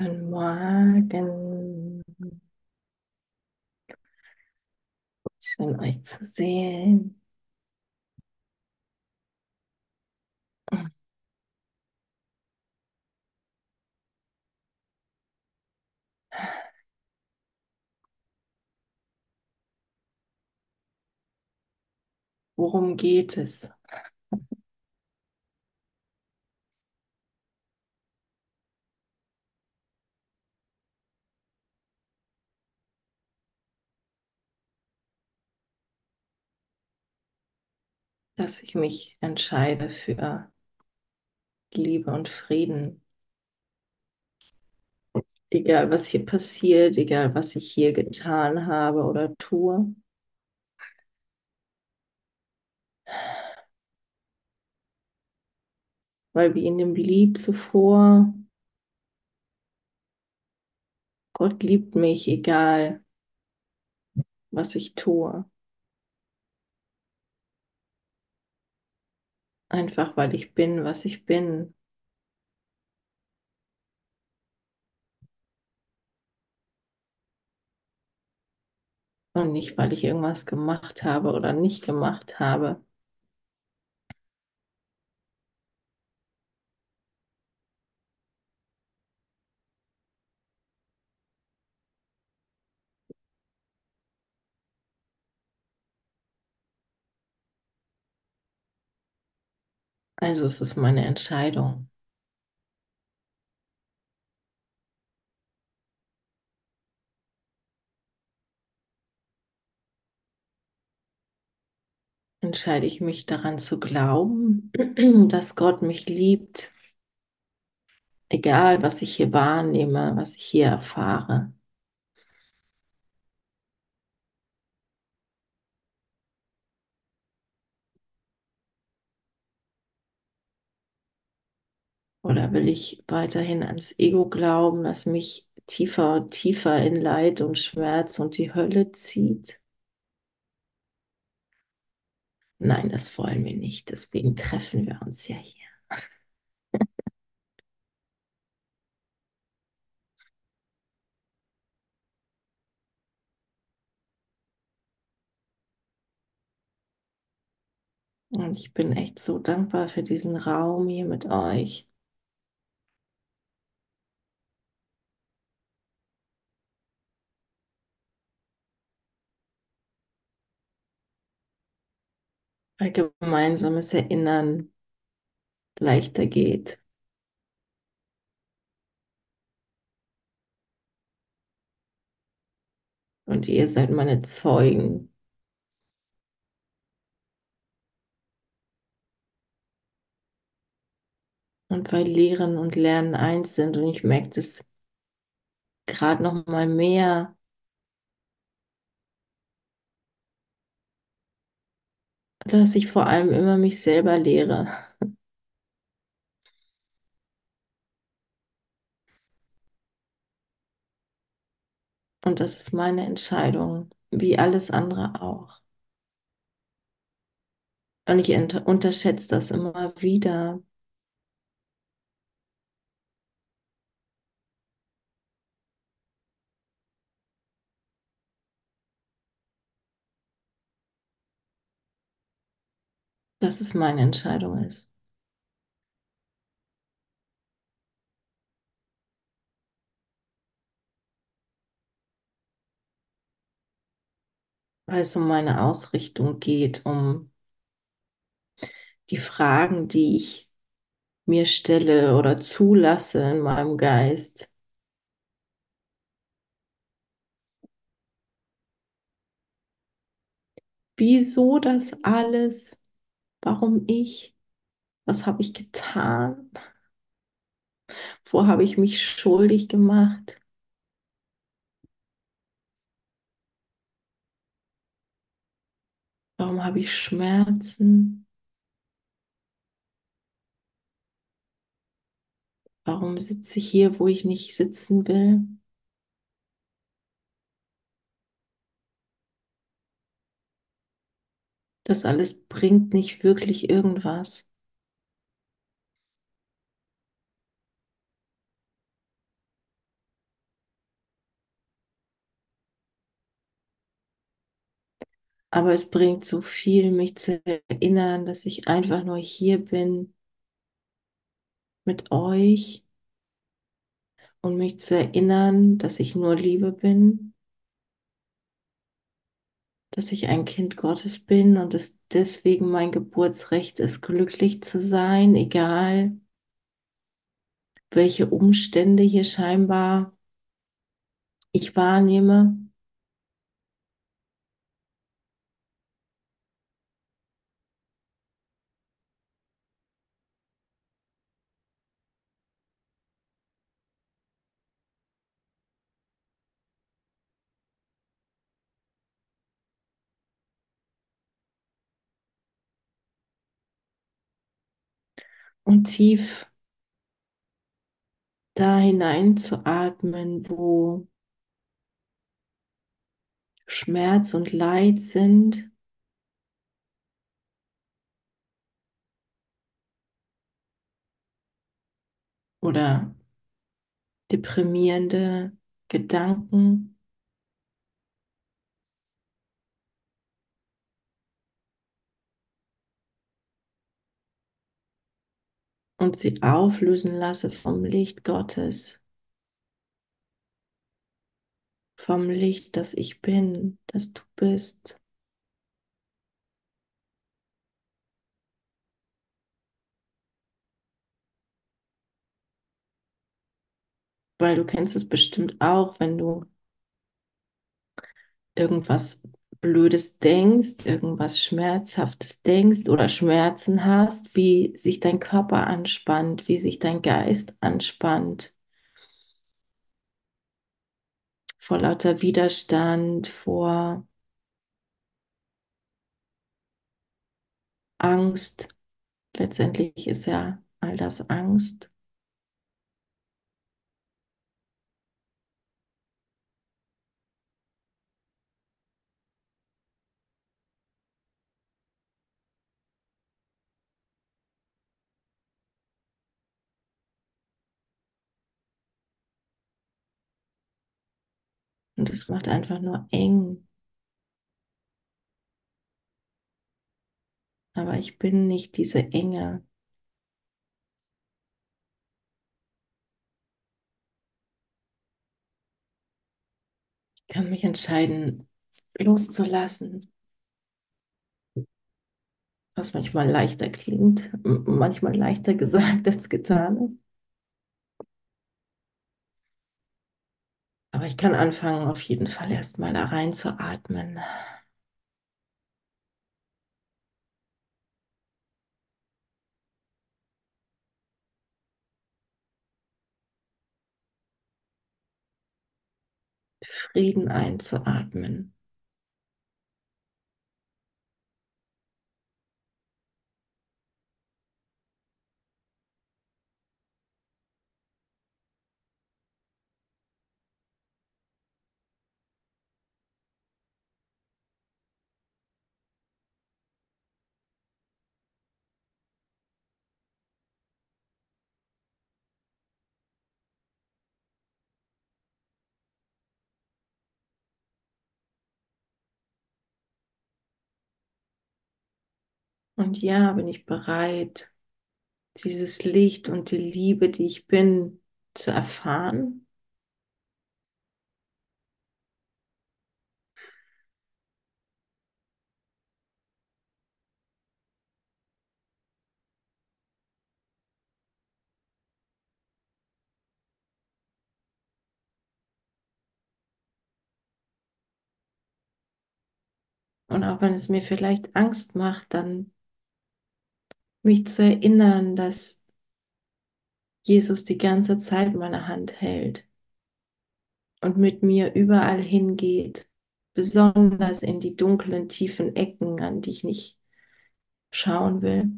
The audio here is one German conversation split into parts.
Guten Morgen. Schön euch zu sehen. Worum geht es? Dass ich mich entscheide für Liebe und Frieden. Egal, was hier passiert, egal, was ich hier getan habe oder tue. Weil wie in dem Lied zuvor, Gott liebt mich, egal, was ich tue. Einfach weil ich bin, was ich bin. Und nicht, weil ich irgendwas gemacht habe oder nicht gemacht habe. Also es ist meine Entscheidung. entscheide ich mich daran zu glauben, dass Gott mich liebt, egal was ich hier wahrnehme, was ich hier erfahre. Oder will ich weiterhin ans Ego glauben, das mich tiefer und tiefer in Leid und Schmerz und die Hölle zieht? Nein, das wollen wir nicht. Deswegen treffen wir uns ja hier. Und ich bin echt so dankbar für diesen Raum hier mit euch. Weil gemeinsames Erinnern leichter geht. Und ihr seid meine Zeugen. Und weil Lehren und Lernen eins sind und ich merke das gerade noch mal mehr, dass ich vor allem immer mich selber lehre. Und das ist meine Entscheidung, wie alles andere auch. Und ich unterschätze das immer wieder. Dass es meine Entscheidung ist. Weil es um meine Ausrichtung geht, um die Fragen, die ich mir stelle oder zulasse in meinem Geist. Wieso das alles? Warum ich? Was habe ich getan? Wo habe ich mich schuldig gemacht? Warum habe ich Schmerzen? Warum sitze ich hier, wo ich nicht sitzen will? Das alles bringt nicht wirklich irgendwas. Aber es bringt so viel, mich zu erinnern, dass ich einfach nur hier bin mit euch und mich zu erinnern, dass ich nur Liebe bin dass ich ein Kind Gottes bin und es deswegen mein Geburtsrecht ist, glücklich zu sein, egal welche Umstände hier scheinbar ich wahrnehme. Und tief da hinein zu atmen, wo Schmerz und Leid sind. Oder deprimierende Gedanken. Und sie auflösen lasse vom Licht Gottes. Vom Licht, das ich bin, das du bist. Weil du kennst es bestimmt auch, wenn du irgendwas Blödes denkst, irgendwas Schmerzhaftes denkst oder Schmerzen hast, wie sich dein Körper anspannt, wie sich dein Geist anspannt. Vor lauter Widerstand, vor Angst. Letztendlich ist ja all das Angst. Und es macht einfach nur eng. Aber ich bin nicht diese Enge. Ich kann mich entscheiden, loszulassen. Was manchmal leichter klingt, manchmal leichter gesagt als getan ist. Aber ich kann anfangen, auf jeden Fall erstmal da rein zu atmen. Frieden einzuatmen. Und ja, bin ich bereit, dieses Licht und die Liebe, die ich bin, zu erfahren. Und auch wenn es mir vielleicht Angst macht, dann mich zu erinnern, dass Jesus die ganze Zeit meine Hand hält und mit mir überall hingeht, besonders in die dunklen, tiefen Ecken, an die ich nicht schauen will.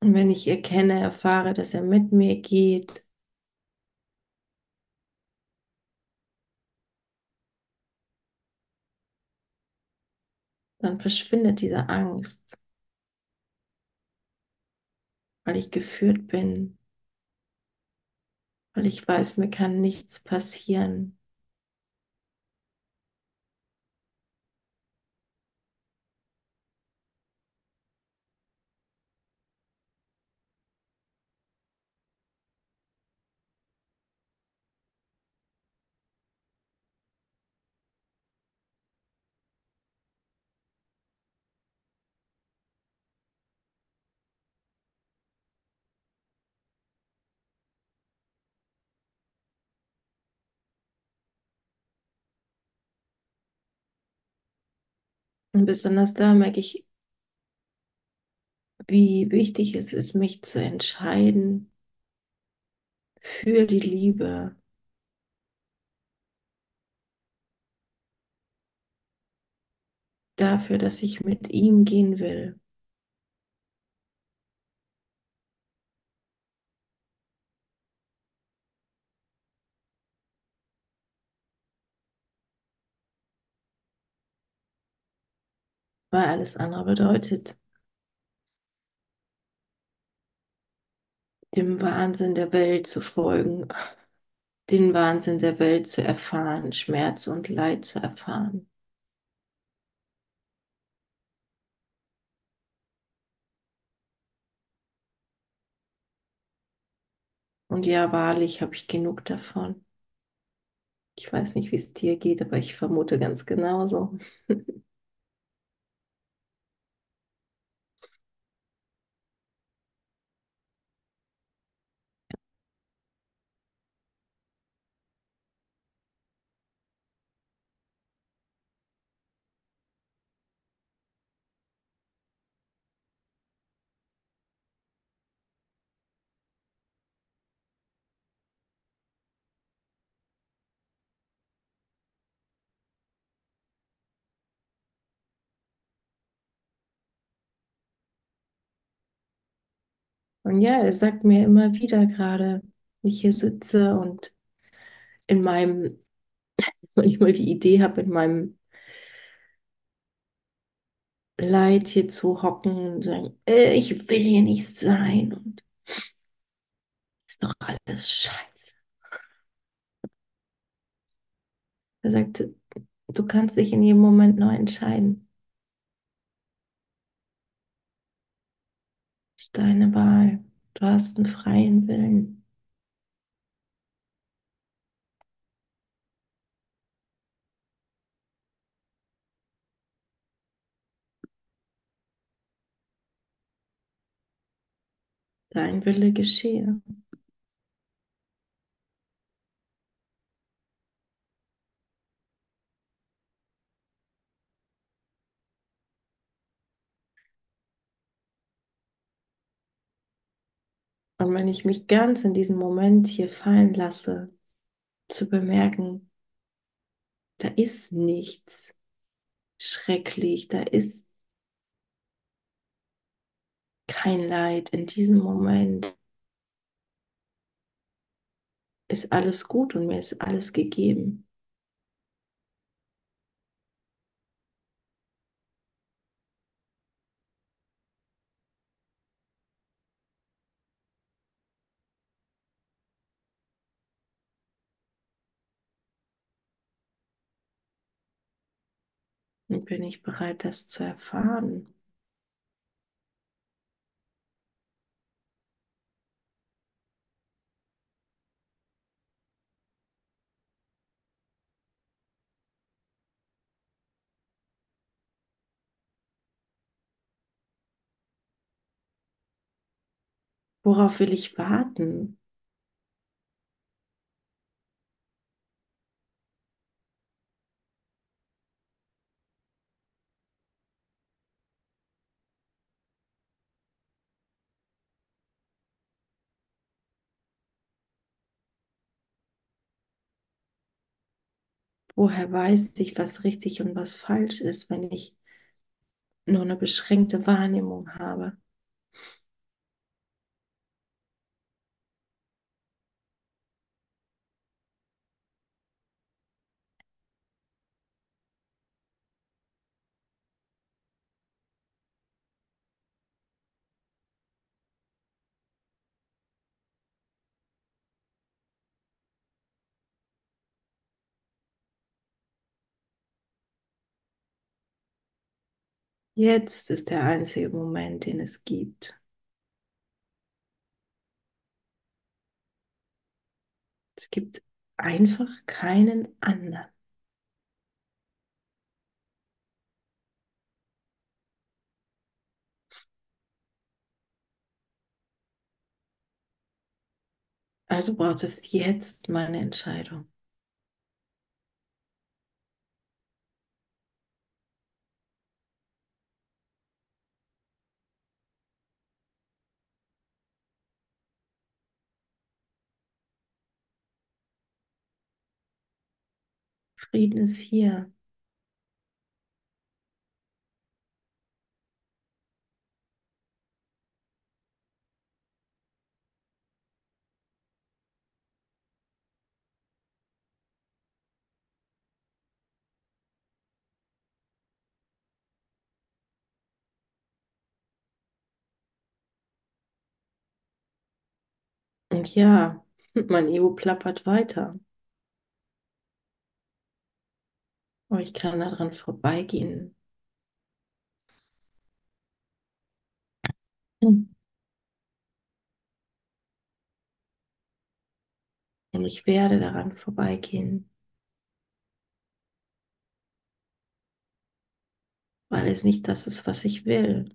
Und wenn ich erkenne, erfahre, dass er mit mir geht, dann verschwindet diese Angst, weil ich geführt bin, weil ich weiß, mir kann nichts passieren. Und besonders da merke ich, wie wichtig es ist, mich zu entscheiden für die Liebe. Dafür, dass ich mit ihm gehen will. Weil alles andere bedeutet, dem Wahnsinn der Welt zu folgen, den Wahnsinn der Welt zu erfahren, Schmerz und Leid zu erfahren. Und ja, wahrlich habe ich genug davon. Ich weiß nicht, wie es dir geht, aber ich vermute ganz genauso. Und ja, er sagt mir immer wieder gerade, wenn ich hier sitze und in meinem, wenn ich mal die Idee habe, in meinem Leid hier zu hocken und sagen, äh, ich will hier nicht sein und ist doch alles scheiße. Er sagte, du kannst dich in jedem Moment neu entscheiden. Deine Wahl. Du hast einen freien Willen. Dein Wille geschehe. Und wenn ich mich ganz in diesem Moment hier fallen lasse, zu bemerken, da ist nichts schrecklich, da ist kein Leid in diesem Moment. Ist alles gut und mir ist alles gegeben. Bin ich bereit, das zu erfahren? Worauf will ich warten? Woher weiß ich, was richtig und was falsch ist, wenn ich nur eine beschränkte Wahrnehmung habe? Jetzt ist der einzige Moment, den es gibt. Es gibt einfach keinen anderen. Also braucht es jetzt meine Entscheidung. Frieden ist hier. Und ja, mein Ego plappert weiter. Aber ich kann daran vorbeigehen. Und ich werde daran vorbeigehen, weil es nicht das ist, was ich will.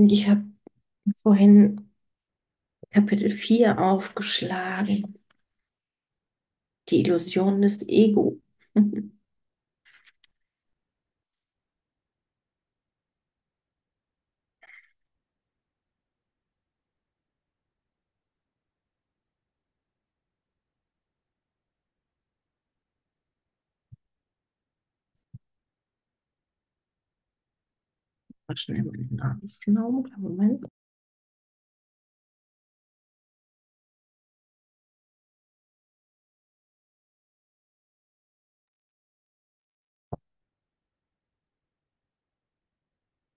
Und ich habe vorhin Kapitel 4 aufgeschlagen. Die Illusion des Ego. Mal schnell meinen Namen genommen. Moment.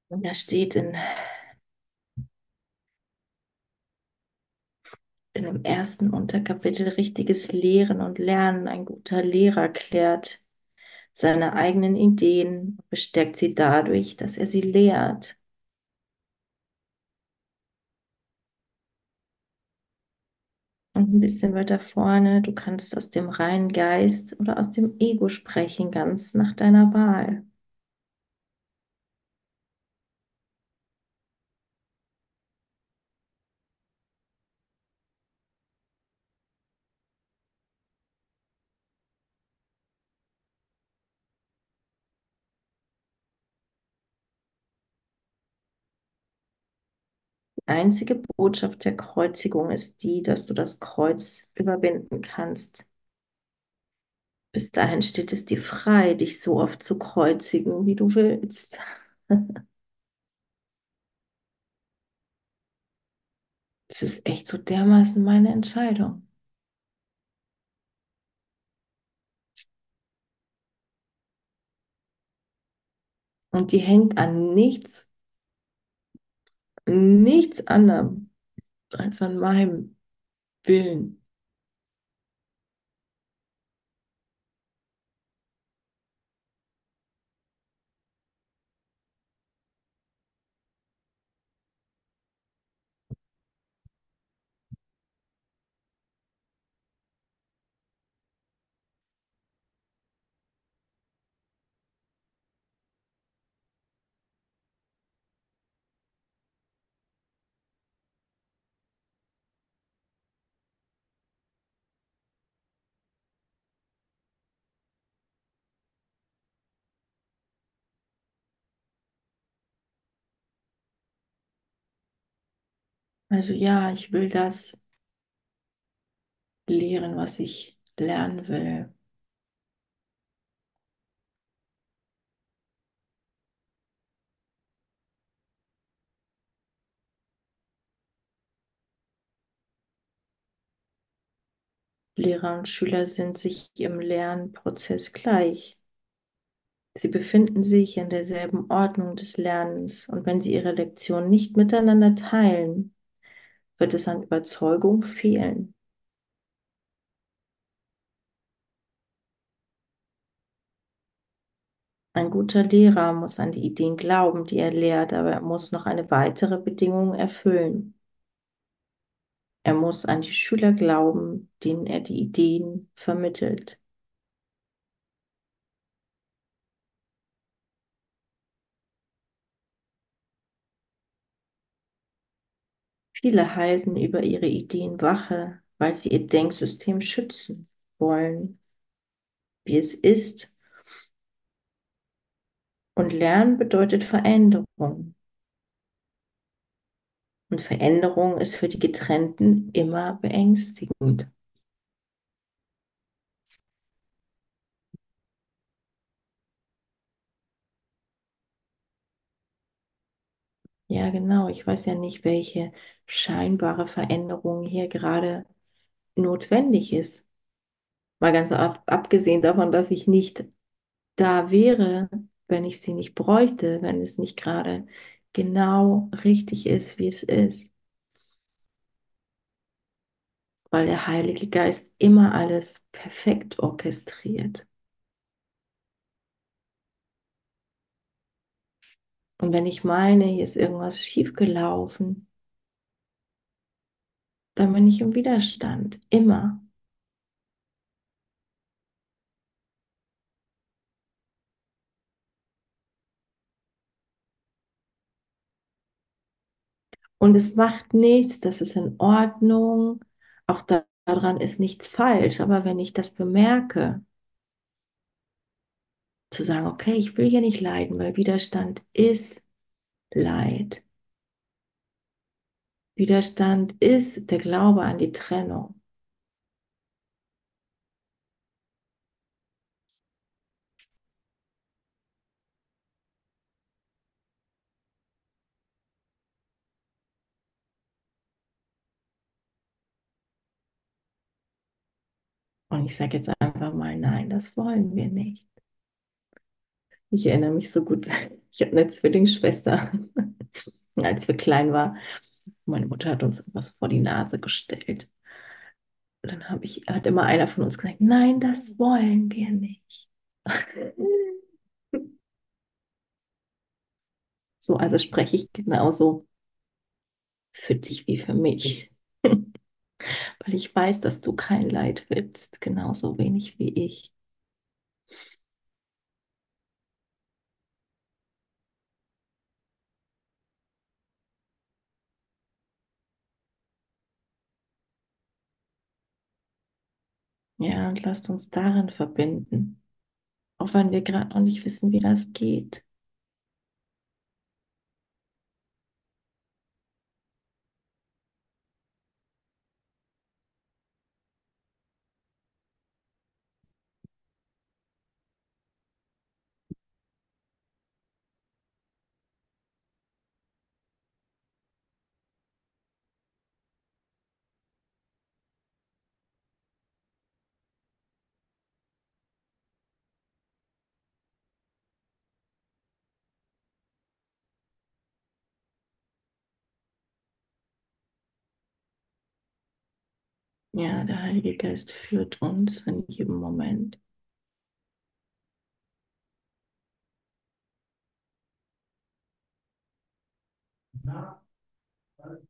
Und da steht in, in dem ersten Unterkapitel richtiges Lehren und Lernen. Ein guter Lehrer klärt seine eigenen Ideen, bestärkt sie dadurch, dass er sie lehrt. Und ein bisschen weiter vorne, du kannst aus dem reinen Geist oder aus dem Ego sprechen, ganz nach deiner Wahl. Einzige Botschaft der Kreuzigung ist die, dass du das Kreuz überwinden kannst. Bis dahin steht es dir frei, dich so oft zu kreuzigen, wie du willst. Das ist echt so dermaßen meine Entscheidung. Und die hängt an nichts, nichts anderem als an meinem Willen. Also ja, ich will das lehren, was ich lernen will. Lehrer und Schüler sind sich im Lernprozess gleich. Sie befinden sich in derselben Ordnung des Lernens und wenn sie ihre Lektion nicht miteinander teilen, wird es an Überzeugung fehlen. Ein guter Lehrer muss an die Ideen glauben, die er lehrt, aber er muss noch eine weitere Bedingung erfüllen. Er muss an die Schüler glauben, denen er die Ideen vermittelt. Viele halten über ihre Ideen Wache, weil sie ihr Denksystem schützen wollen, wie es ist. Und Lernen bedeutet Veränderung. Und Veränderung ist für die Getrennten immer beängstigend. Ja, genau. Ich weiß ja nicht, welche scheinbare Veränderung hier gerade notwendig ist. Mal ganz ab, abgesehen davon, dass ich nicht da wäre, wenn ich sie nicht bräuchte, wenn es nicht gerade genau richtig ist, wie es ist. Weil der Heilige Geist immer alles perfekt orchestriert. Und wenn ich meine, hier ist irgendwas schiefgelaufen, dann bin ich im Widerstand, immer. Und es macht nichts, das ist in Ordnung, auch da, daran ist nichts falsch, aber wenn ich das bemerke, zu sagen, okay, ich will hier nicht leiden, weil Widerstand ist Leid. Widerstand ist der Glaube an die Trennung. Und ich sage jetzt einfach mal, nein, das wollen wir nicht. Ich erinnere mich so gut, ich habe eine Zwillingsschwester, als wir klein waren. Meine Mutter hat uns etwas vor die Nase gestellt. Dann habe ich, hat immer einer von uns gesagt, nein, das wollen wir nicht. So, also spreche ich genauso für dich wie für mich. Weil ich weiß, dass du kein Leid willst, genauso wenig wie ich. Ja, und lasst uns darin verbinden, auch wenn wir gerade noch nicht wissen, wie das geht. Ja, der Heilige Geist führt uns in jedem Moment. Also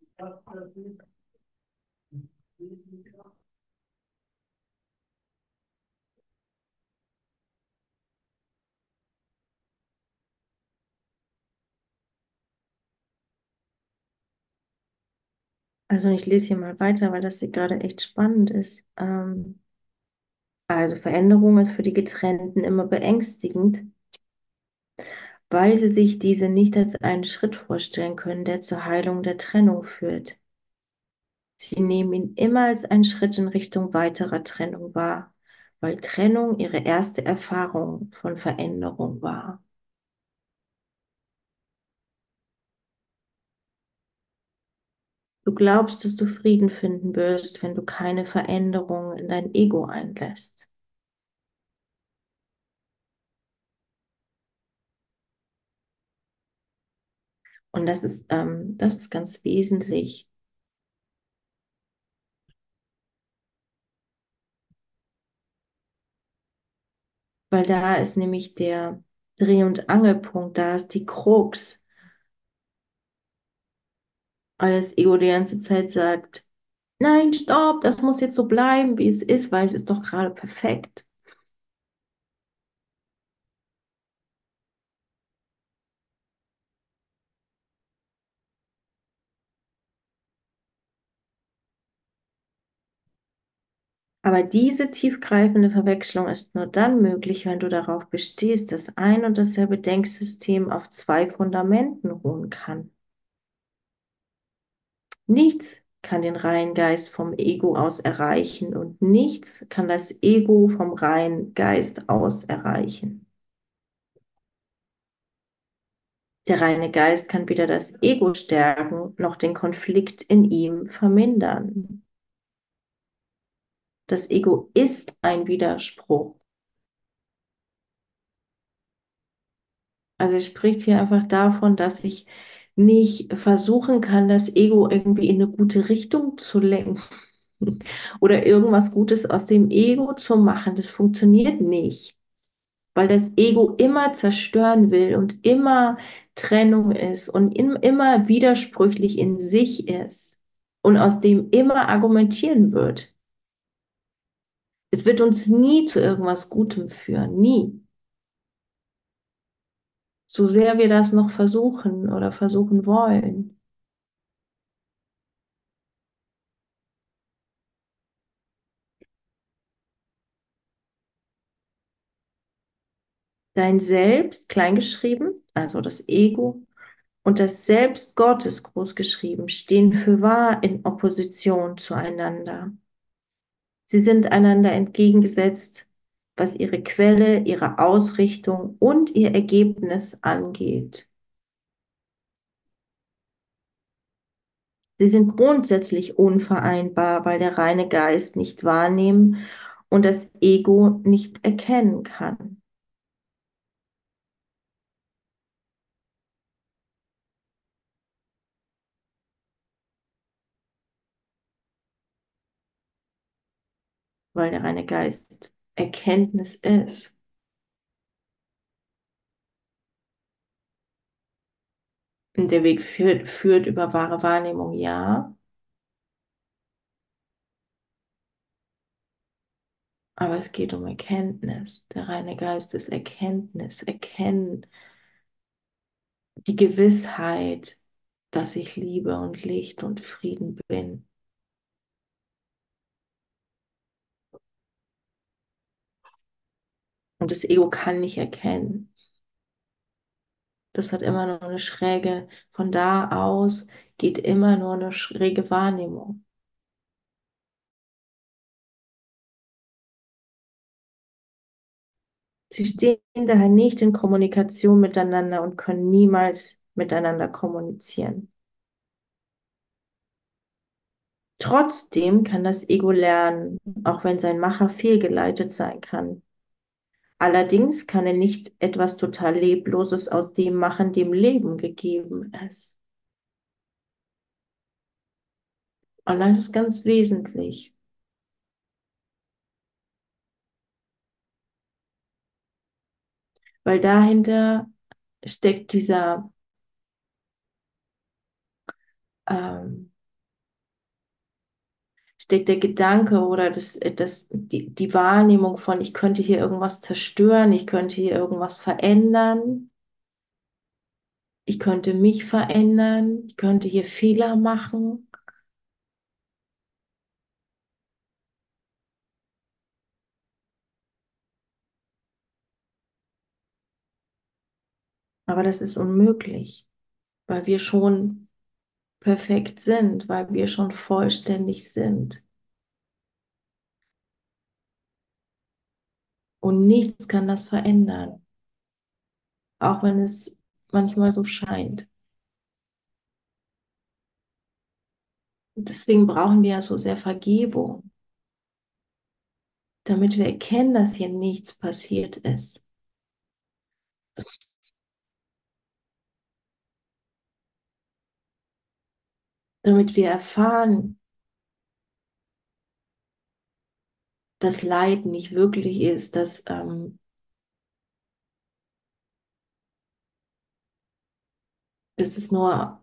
ich lese hier mal weiter, weil das hier gerade echt spannend ist. Ähm, also Veränderung ist für die Getrennten immer beängstigend, weil sie sich diese nicht als einen Schritt vorstellen können, der zur Heilung der Trennung führt. Sie nehmen ihn immer als einen Schritt in Richtung weiterer Trennung wahr, weil Trennung ihre erste Erfahrung von Veränderung war. Du glaubst, dass du Frieden finden wirst, wenn du keine Veränderung in dein Ego einlässt. Und das ist, ähm, das ist ganz wesentlich. Weil da ist nämlich der Dreh- und Angelpunkt, da ist die Krux. Weil das Ego die ganze Zeit sagt, nein, stopp, das muss jetzt so bleiben, wie es ist, weil es ist doch gerade perfekt. Aber diese tiefgreifende Verwechslung ist nur dann möglich, wenn du darauf bestehst, dass ein und dasselbe Denksystem auf zwei Fundamenten ruhen kann. Nichts kann den reinen Geist vom Ego aus erreichen und nichts kann das Ego vom reinen Geist aus erreichen. Der reine Geist kann weder das Ego stärken noch den Konflikt in ihm vermindern. Das Ego ist ein Widerspruch. Also es spricht hier einfach davon, dass ich nicht versuchen kann, das Ego irgendwie in eine gute Richtung zu lenken oder irgendwas Gutes aus dem Ego zu machen. Das funktioniert nicht, weil das Ego immer zerstören will und immer Trennung ist und in, immer widersprüchlich in sich ist und aus dem immer argumentieren wird. Es wird uns nie zu irgendwas Gutem führen, nie. So sehr wir das noch versuchen oder versuchen wollen. Dein Selbst, kleingeschrieben, also das Ego, und das Selbst Gottes, großgeschrieben, stehen für wahr in Opposition zueinander. Sie sind einander entgegengesetzt, was ihre Quelle, ihre Ausrichtung und ihr Ergebnis angeht. Sie sind grundsätzlich unvereinbar, weil der reine Geist nicht wahrnehmen und das Ego nicht erkennen kann. Weil der reine Geist Erkenntnis ist. Und der Weg führt, führt über wahre Wahrnehmung, ja. Aber es geht um Erkenntnis. Der reine Geist ist Erkenntnis. Erkennen die Gewissheit, dass ich Liebe und Licht und Frieden bin. Und das Ego kann nicht erkennen. Das hat immer nur eine schräge, von da aus geht immer nur eine schräge Wahrnehmung. Sie stehen daher nicht in Kommunikation miteinander und können niemals miteinander kommunizieren. Trotzdem kann das Ego lernen, auch wenn sein Macher fehlgeleitet sein kann. Allerdings kann er nicht etwas total Lebloses aus dem machen, dem Leben gegeben ist. Und das ist ganz wesentlich. Weil dahinter steckt dieser ähm, steckt der Gedanke oder das, das, die, die Wahrnehmung von, ich könnte hier irgendwas zerstören, ich könnte hier irgendwas verändern, ich könnte mich verändern, ich könnte hier Fehler machen. Aber das ist unmöglich, weil wir schon perfekt sind, weil wir schon vollständig sind. Und nichts kann das verändern, auch wenn es manchmal so scheint. Deswegen brauchen wir ja so sehr Vergebung, damit wir erkennen, dass hier nichts passiert ist. Damit wir erfahren, dass Leid nicht wirklich ist, dass ähm, dass es nur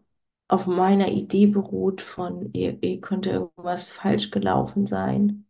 auf meiner Idee beruht von, ihr, ihr könnte irgendwas falsch gelaufen sein.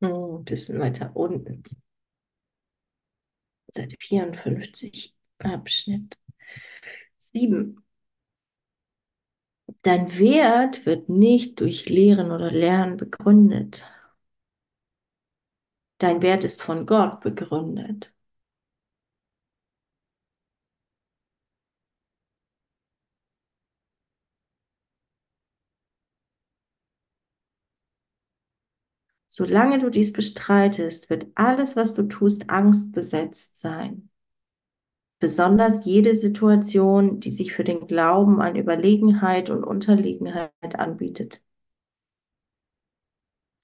Ein bisschen weiter unten. Seite 54, Abschnitt 7. Dein Wert wird nicht durch Lehren oder Lernen begründet. Dein Wert ist von Gott begründet. Solange du dies bestreitest, wird alles, was du tust, angstbesetzt sein. Besonders jede Situation, die sich für den Glauben an Überlegenheit und Unterlegenheit anbietet.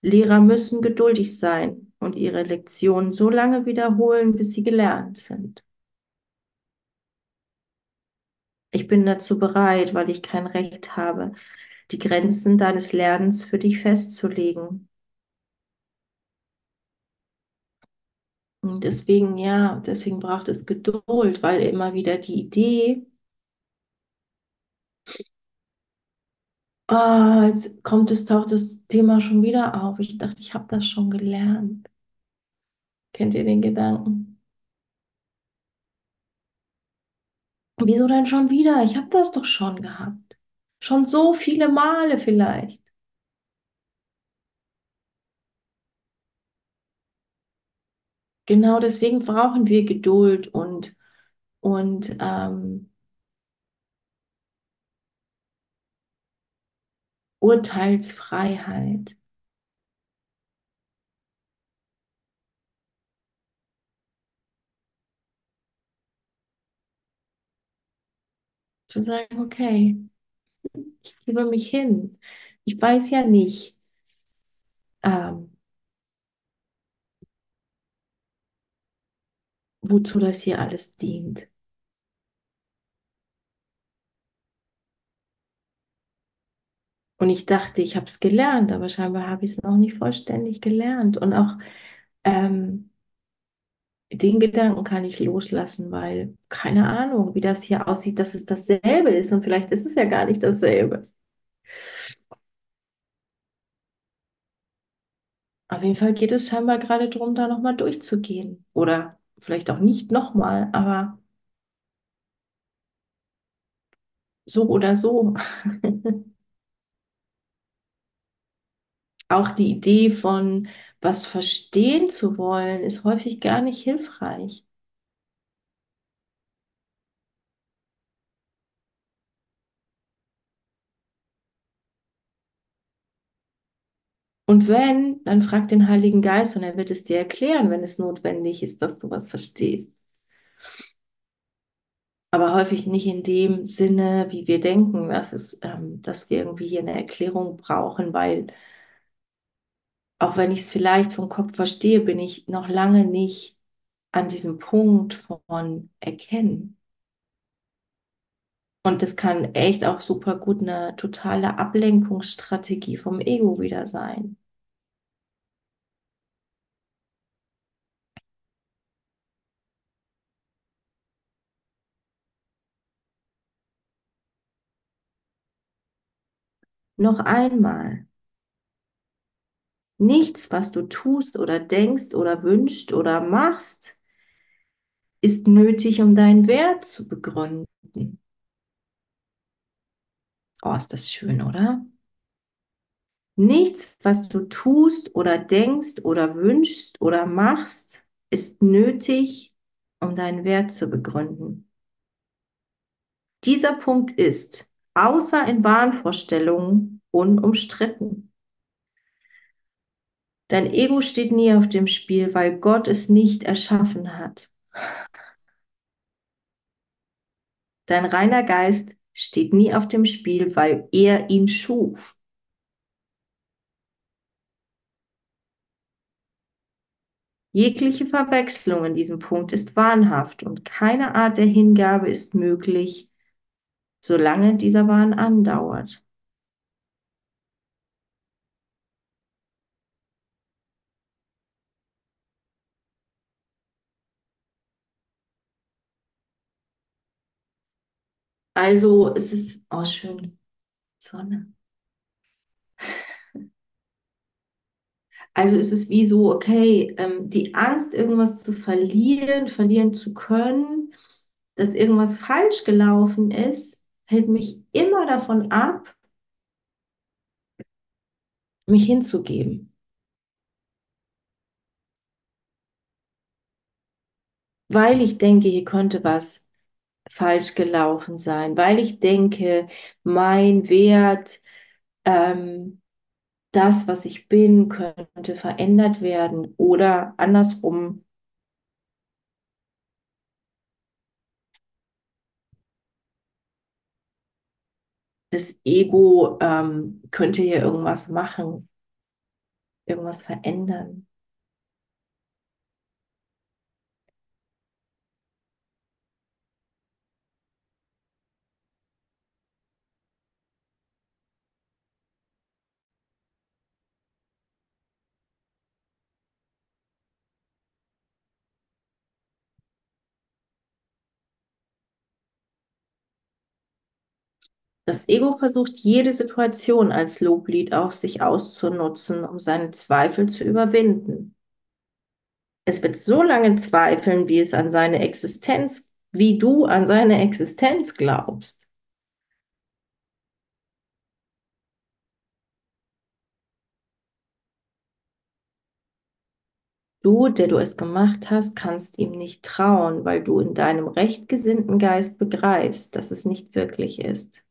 Lehrer müssen geduldig sein und ihre Lektionen so lange wiederholen, bis sie gelernt sind. Ich bin dazu bereit, weil ich kein Recht habe, die Grenzen deines Lernens für dich festzulegen. Und deswegen, ja, deswegen braucht es Geduld, weil immer wieder die Idee, oh, jetzt kommt es, taucht das Thema schon wieder auf. Ich dachte, ich habe das schon gelernt. Kennt ihr den Gedanken? Wieso denn schon wieder? Ich habe das doch schon gehabt. Schon so viele Male vielleicht. Genau deswegen brauchen wir Geduld und, und ähm, Urteilsfreiheit. Zu sagen, okay, ich gebe mich hin. Ich weiß ja nicht, ähm, wozu das hier alles dient. Und ich dachte, ich habe es gelernt, aber scheinbar habe ich es noch nicht vollständig gelernt. Und auch ähm, den Gedanken kann ich loslassen, weil keine Ahnung, wie das hier aussieht, dass es dasselbe ist. Und vielleicht ist es ja gar nicht dasselbe. Auf jeden Fall geht es scheinbar gerade darum, da nochmal durchzugehen. Oder vielleicht auch nicht nochmal, aber so oder so. Auch die Idee von was verstehen zu wollen, ist häufig gar nicht hilfreich. Und wenn, dann frag den Heiligen Geist und er wird es dir erklären, wenn es notwendig ist, dass du was verstehst. Aber häufig nicht in dem Sinne, wie wir denken, dass, es, ähm, dass wir irgendwie hier eine Erklärung brauchen, weil auch wenn ich es vielleicht vom Kopf verstehe, bin ich noch lange nicht an diesem Punkt von Erkennen. Und das kann echt auch super gut eine totale Ablenkungsstrategie vom Ego wieder sein. Noch einmal. Nichts, was du tust oder denkst oder wünschst oder machst, ist nötig, um deinen Wert zu begründen. Oh, ist das schön, oder? Nichts, was du tust oder denkst oder wünschst oder machst, ist nötig, um deinen Wert zu begründen. Dieser Punkt ist, außer in Wahnvorstellungen, unumstritten. Dein Ego steht nie auf dem Spiel, weil Gott es nicht erschaffen hat. Dein reiner Geist steht nie auf dem Spiel, weil er ihn schuf. Jegliche Verwechslung in diesem Punkt ist wahnhaft und keine Art der Hingabe ist möglich, solange dieser Wahn andauert. Also es ist, oh schön, Sonne. Also es ist wie so, okay, ähm, die Angst, irgendwas zu verlieren, verlieren zu können, dass irgendwas falsch gelaufen ist, hält mich immer davon ab, mich hinzugeben. Weil ich denke, hier könnte was falsch gelaufen sein, weil ich denke, mein Wert, ähm, das, was ich bin, könnte verändert werden oder andersrum. Das Ego ähm, könnte hier irgendwas machen, irgendwas verändern. Das Ego versucht jede Situation als Loblied auf sich auszunutzen, um seine Zweifel zu überwinden. Es wird so lange zweifeln, wie es an seine Existenz, wie du an seine Existenz glaubst. Du, der du es gemacht hast, kannst ihm nicht trauen, weil du in deinem rechtgesinnten Geist begreifst, dass es nicht wirklich ist.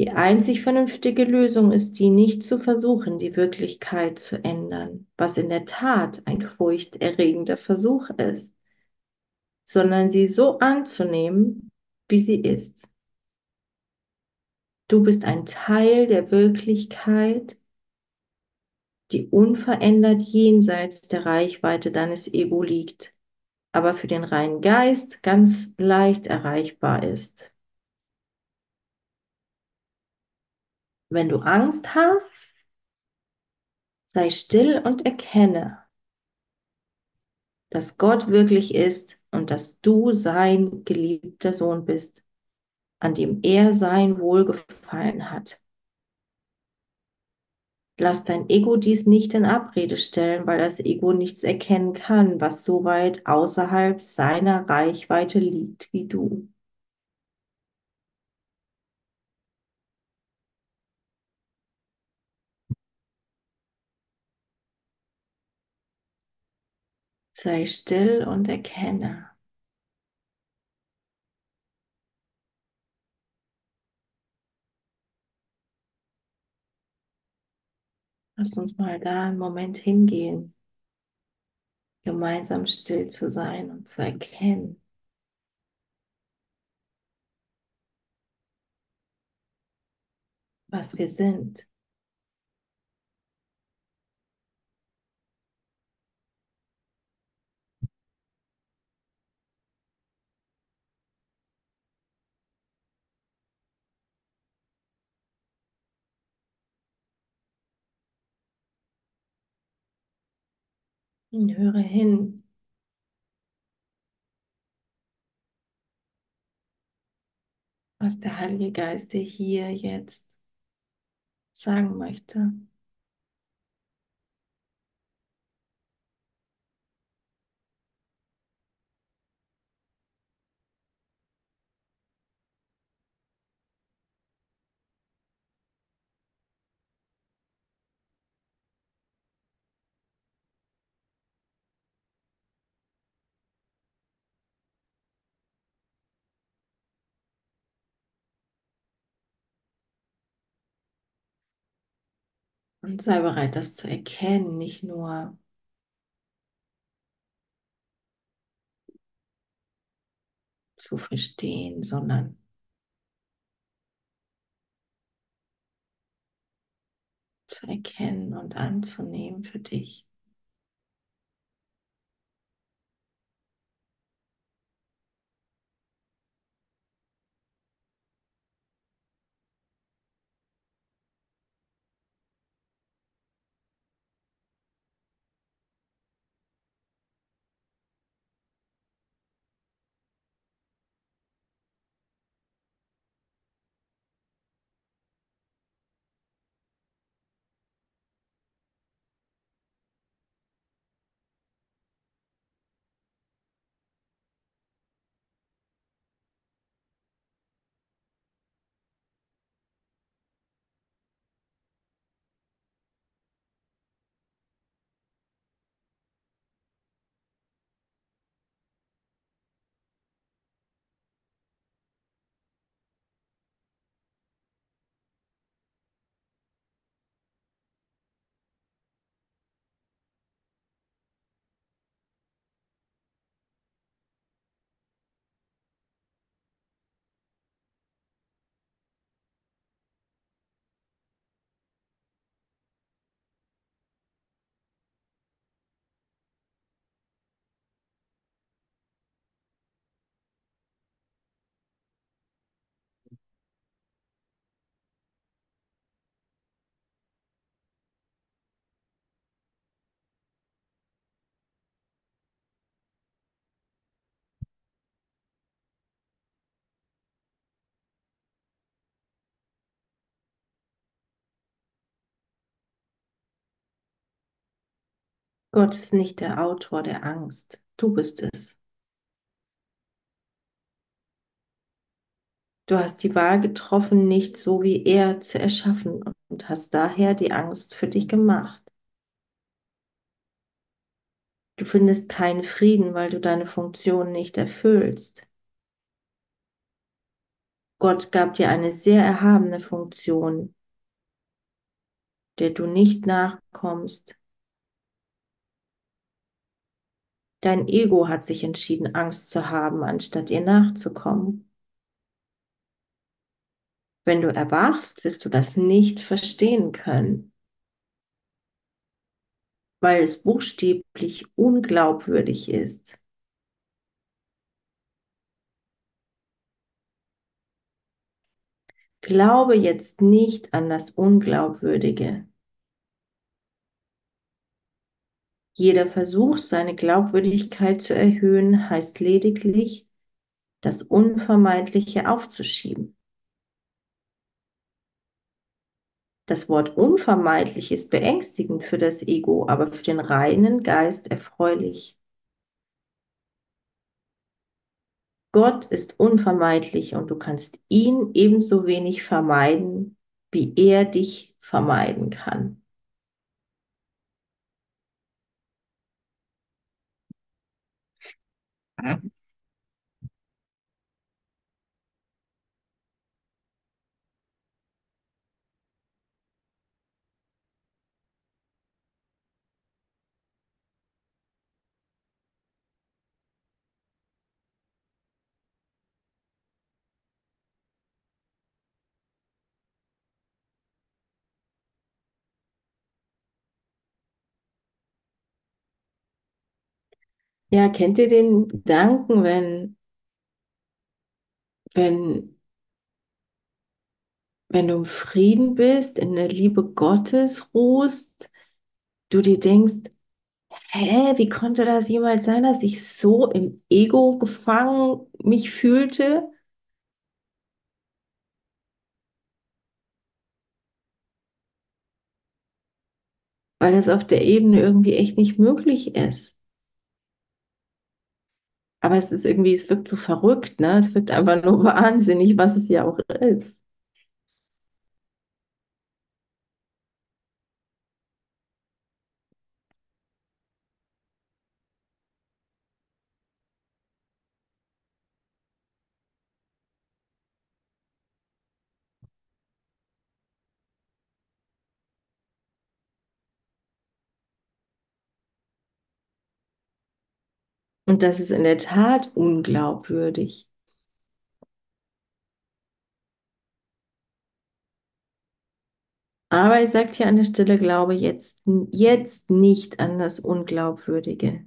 Die einzig vernünftige Lösung ist die, nicht zu versuchen, die Wirklichkeit zu ändern, was in der Tat ein furchterregender Versuch ist, sondern sie so anzunehmen, wie sie ist. Du bist ein Teil der Wirklichkeit, die unverändert jenseits der Reichweite deines Ego liegt, aber für den reinen Geist ganz leicht erreichbar ist. Wenn du Angst hast, sei still und erkenne, dass Gott wirklich ist und dass du sein geliebter Sohn bist, an dem er sein Wohlgefallen hat. Lass dein Ego dies nicht in Abrede stellen, weil das Ego nichts erkennen kann, was so weit außerhalb seiner Reichweite liegt wie du. Sei still und erkenne. Lass uns mal da einen Moment hingehen, gemeinsam still zu sein und zu erkennen. was wir sind. Und höre hin, was der Heilige Geist dir hier jetzt sagen möchte. Und sei bereit, das zu erkennen, nicht nur zu verstehen, sondern zu erkennen und anzunehmen für dich. Gott ist nicht der Autor der Angst, du bist es. Du hast die Wahl getroffen, nicht so wie er zu erschaffen und hast daher die Angst für dich gemacht. Du findest keinen Frieden, weil du deine Funktion nicht erfüllst. Gott gab dir eine sehr erhabene Funktion, der du nicht nachkommst. Dein Ego hat sich entschieden, Angst zu haben, anstatt ihr nachzukommen. Wenn du erwachst, wirst du das nicht verstehen können, weil es buchstäblich unglaubwürdig ist. Glaube jetzt nicht an das Unglaubwürdige. Jeder Versuch, seine Glaubwürdigkeit zu erhöhen, heißt lediglich, das Unvermeidliche aufzuschieben. Das Wort unvermeidlich ist beängstigend für das Ego, aber für den reinen Geist erfreulich. Gott ist unvermeidlich und du kannst ihn ebenso wenig vermeiden, wie er dich vermeiden kann. Okay Ja, kennt ihr den Gedanken, wenn, wenn, wenn du im Frieden bist, in der Liebe Gottes ruhst, du dir denkst, hä, wie konnte das jemals sein, dass ich so im Ego gefangen mich fühlte? Weil es auf der Ebene irgendwie echt nicht möglich ist. Aber es ist irgendwie, es wirkt so verrückt, ne? Es wirkt einfach nur wahnsinnig, was es ja auch ist. Und das ist in der Tat unglaubwürdig. Aber ich sage dir an der Stelle, glaube jetzt, jetzt nicht an das Unglaubwürdige.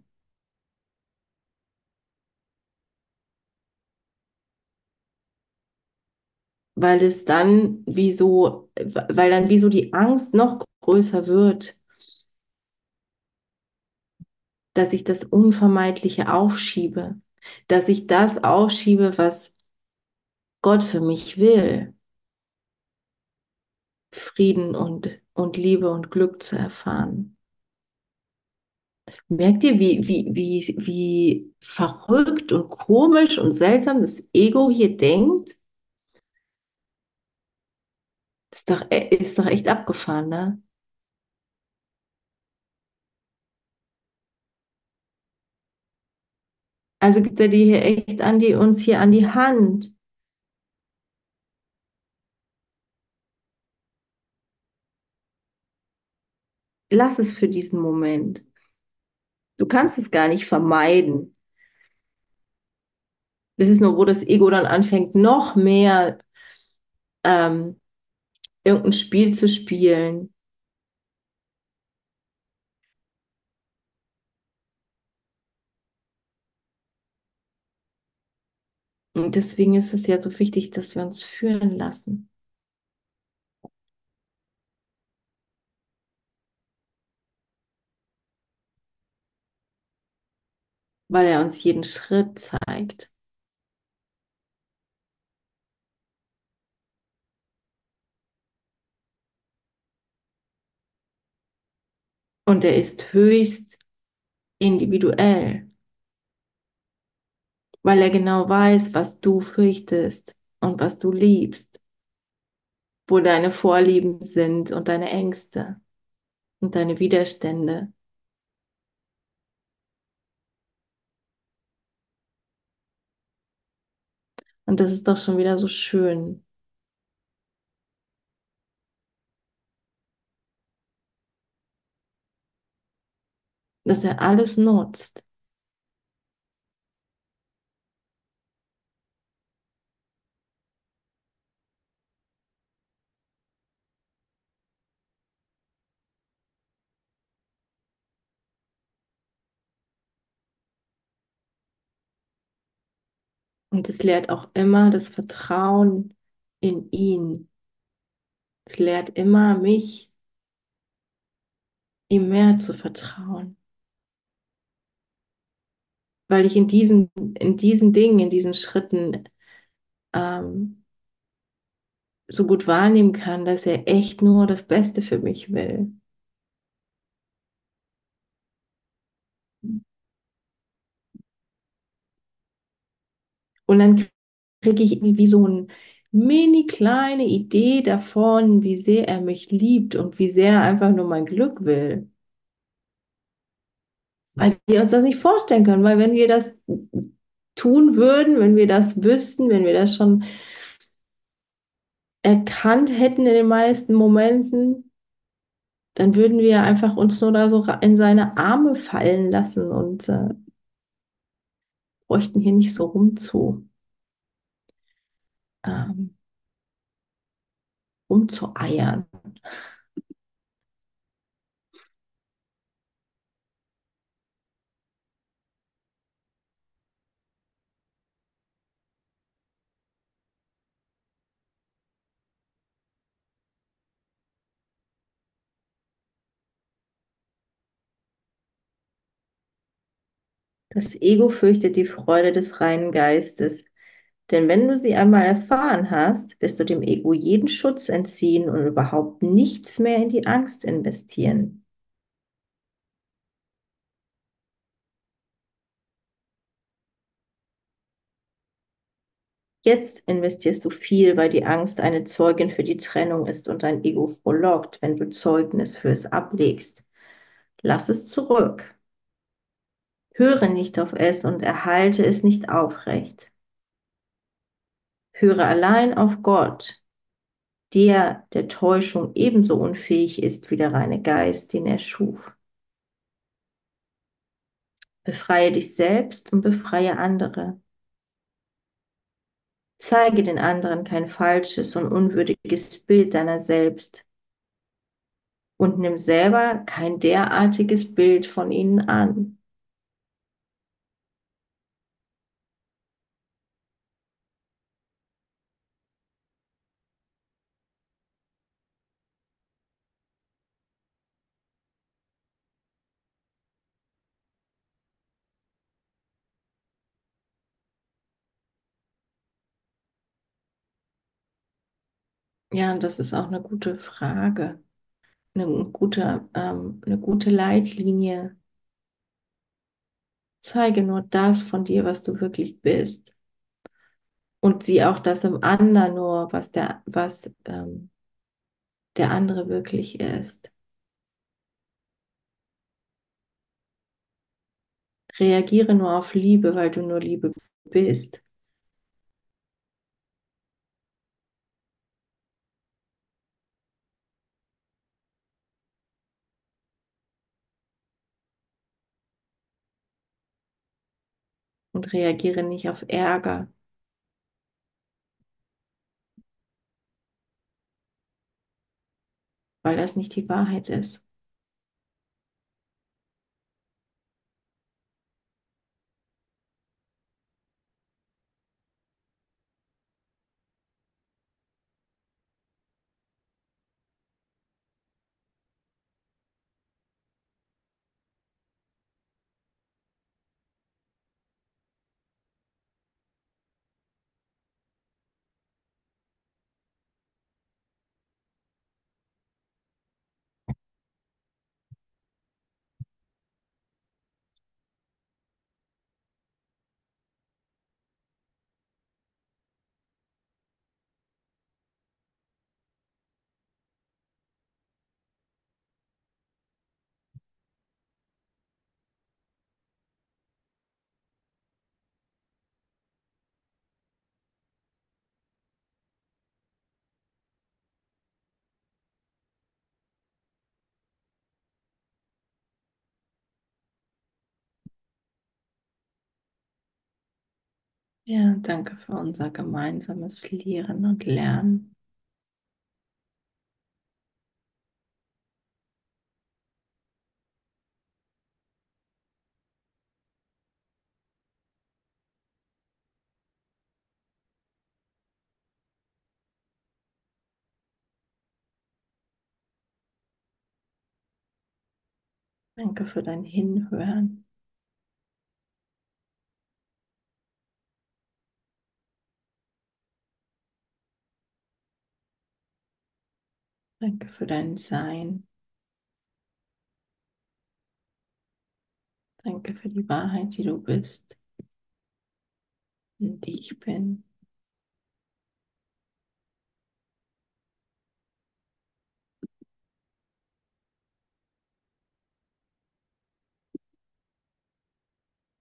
Weil es dann wie so, weil dann wie die Angst noch größer wird, dass ich das Unvermeidliche aufschiebe, dass ich das aufschiebe, was Gott für mich will, Frieden und, und Liebe und Glück zu erfahren. Merkt ihr, wie, wie, wie, wie verrückt und komisch und seltsam das Ego hier denkt? Ist doch, äh, ist doch echt abgefahren, ne? Also gibt er die hier echt an die uns hier an die Hand. Lass es für diesen Moment. Du kannst es gar nicht vermeiden. Das ist nur, wo das Ego dann anfängt, noch mehr ähm, irgendein Spiel zu spielen. Und deswegen ist es ja so wichtig, dass wir uns führen lassen. Weil er uns jeden Schritt zeigt. Und er ist höchst individuell, weil er genau weiß, was du fürchtest und was du liebst, wo deine Vorlieben sind und deine Ängste und deine Widerstände. Und das ist doch schon wieder so schön. dass er alles nutzt. Und es lehrt auch immer das Vertrauen in ihn. Es lehrt immer mich, ihm mehr zu vertrauen. Weil ich in diesen, in diesen Dingen, in diesen Schritten ähm, so gut wahrnehmen kann, dass er echt nur das Beste für mich will. Und dann kriege ich irgendwie so eine mini kleine Idee davon, wie sehr er mich liebt und wie sehr er einfach nur mein Glück will. Weil wir uns das nicht vorstellen können, weil wenn wir das tun würden, wenn wir das wüssten, wenn wir das schon erkannt hätten in den meisten Momenten, dann würden wir einfach uns nur da so in seine Arme fallen lassen und äh, bräuchten hier nicht so rumzu, ähm, rumzueiern. Das Ego fürchtet die Freude des reinen Geistes, denn wenn du sie einmal erfahren hast, wirst du dem Ego jeden Schutz entziehen und überhaupt nichts mehr in die Angst investieren. Jetzt investierst du viel, weil die Angst eine Zeugin für die Trennung ist und dein Ego frohlockt, wenn du Zeugnis für es ablegst. Lass es zurück. Höre nicht auf es und erhalte es nicht aufrecht. Höre allein auf Gott, der der Täuschung ebenso unfähig ist wie der reine Geist, den er schuf. Befreie dich selbst und befreie andere. Zeige den anderen kein falsches und unwürdiges Bild deiner selbst und nimm selber kein derartiges Bild von ihnen an. Ja, das ist auch eine gute Frage, eine gute, ähm, eine gute Leitlinie. Zeige nur das von dir, was du wirklich bist. Und sieh auch das im anderen nur, was der, was ähm, der andere wirklich ist. Reagiere nur auf Liebe, weil du nur Liebe bist. Und reagiere nicht auf Ärger. Weil das nicht die Wahrheit ist. Ja, danke für unser gemeinsames Lehren und Lernen. Danke für dein Hinhören. Danke für dein Sein. Danke für die Wahrheit, die du bist, die ich bin.